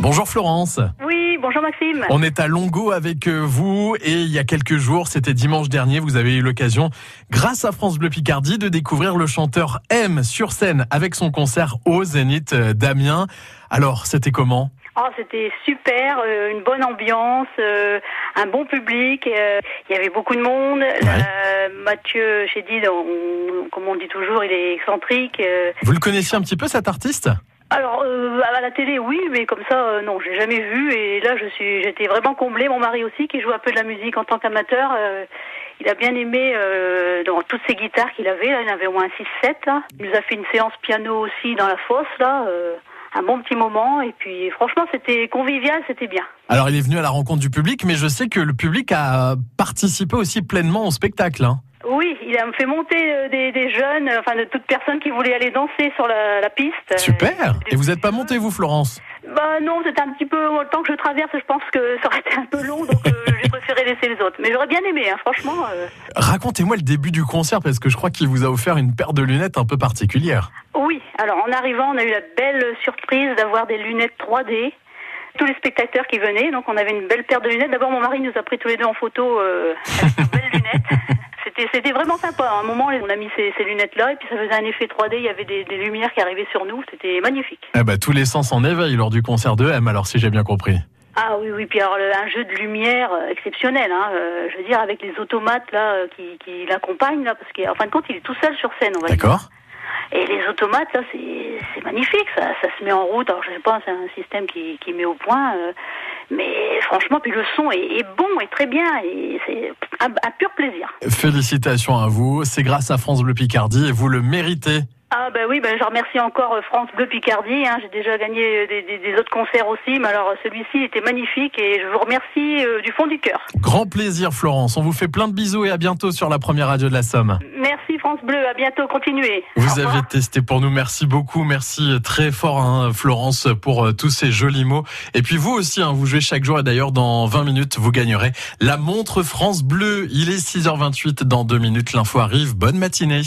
Bonjour Florence. Oui, bonjour Maxime. On est à Longo avec euh, vous et il y a quelques jours, c'était dimanche dernier, vous avez eu l'occasion, grâce à France Bleu Picardie, de découvrir le chanteur M sur scène avec son concert au Zénith euh, d'Amiens. Alors, c'était comment? Oh, c'était super, euh, une bonne ambiance, euh, un bon public. euh, Il y avait beaucoup de monde. Mathieu Chédid, on- comme on dit toujours, il est excentrique. Vous le connaissiez un petit peu cet artiste? Alors euh, à la télé, oui, mais comme ça, euh, non, j'ai jamais vu. Et là, je suis, j'étais vraiment comblée. Mon mari aussi, qui joue un peu de la musique en tant qu'amateur, euh, il a bien aimé euh, dans toutes ces guitares qu'il avait. Il en avait au moins 6-7. là. Il nous a fait une séance piano aussi dans la fosse là. un bon petit moment et puis franchement c'était convivial, c'était bien. Alors, il est venu à la rencontre du public, mais je sais que le public a participé aussi pleinement au spectacle. hein. Oui, il a fait monter euh, des, des jeunes, euh, enfin de toute personne qui voulait aller danser sur la, la piste. Euh, Super des Et vous n'êtes pas monté, vous, Florence? Bah non, c'était un petit peu le temps que je traverse, je pense que ça aurait été un peu long, donc euh, j'ai préféré laisser les autres. Mais j'aurais bien aimé, hein, franchement. euh. Racontez-moi le début du concert, parce que je crois qu'il vous a offert une paire de lunettes un peu particulière. Oui, alors en arrivant, on a eu la belle surprise d'avoir des lunettes 3D. Tous les spectateurs qui venaient, donc on avait une belle paire de lunettes. D'abord, mon mari nous a pris tous les deux en photo euh, avec nos belles lunettes. C'était, vraiment sympa. À un moment, on a mis ces, ces lunettes-là et puis ça faisait un effet 3D. Il y avait des, des lumières qui arrivaient sur nous. C'était magnifique. Eh ben, tous les sens en éveil lors du concert de M, alors si j'ai bien compris. Ah oui, oui. Puis alors, un jeu de lumière euh, exceptionnel. Hein, euh, je veux dire, avec les automates là euh, qui, qui l'accompagnent là, parce qu'en fin de compte, il est tout seul sur scène. On va dire. D'accord Et les automates, là, c'est c'est magnifique, ça, ça se met en route. Alors, je sais pas, c'est un système qui, qui met au point. euh, mais franchement, puis le son est, est bon et très bien. Et c'est un, un pur plaisir. Félicitations à vous, c'est grâce à France Bleu Picardie et vous le méritez. Ah ben oui, ben je remercie encore euh, France Bleu Picardie. Hein, J'ai déjà gagné euh, des, des- des autres concerts aussi, mais alors euh, celui-ci était magnifique et je vous remercie euh, du fond du cœur. Grand plaisir Florence, on vous fait plein de bisous et à bientôt sur la première radio de la Somme. France Bleu, à bientôt, continuez. Vous avez testé pour nous, merci beaucoup, merci très fort hein, Florence pour euh, tous ces jolis mots. Et puis vous aussi, hein, vous jouez chaque jour et d'ailleurs dans 20 minutes vous gagnerez la montre France Bleu. Il est 6h28, dans 2 minutes l'info arrive, bonne matinée.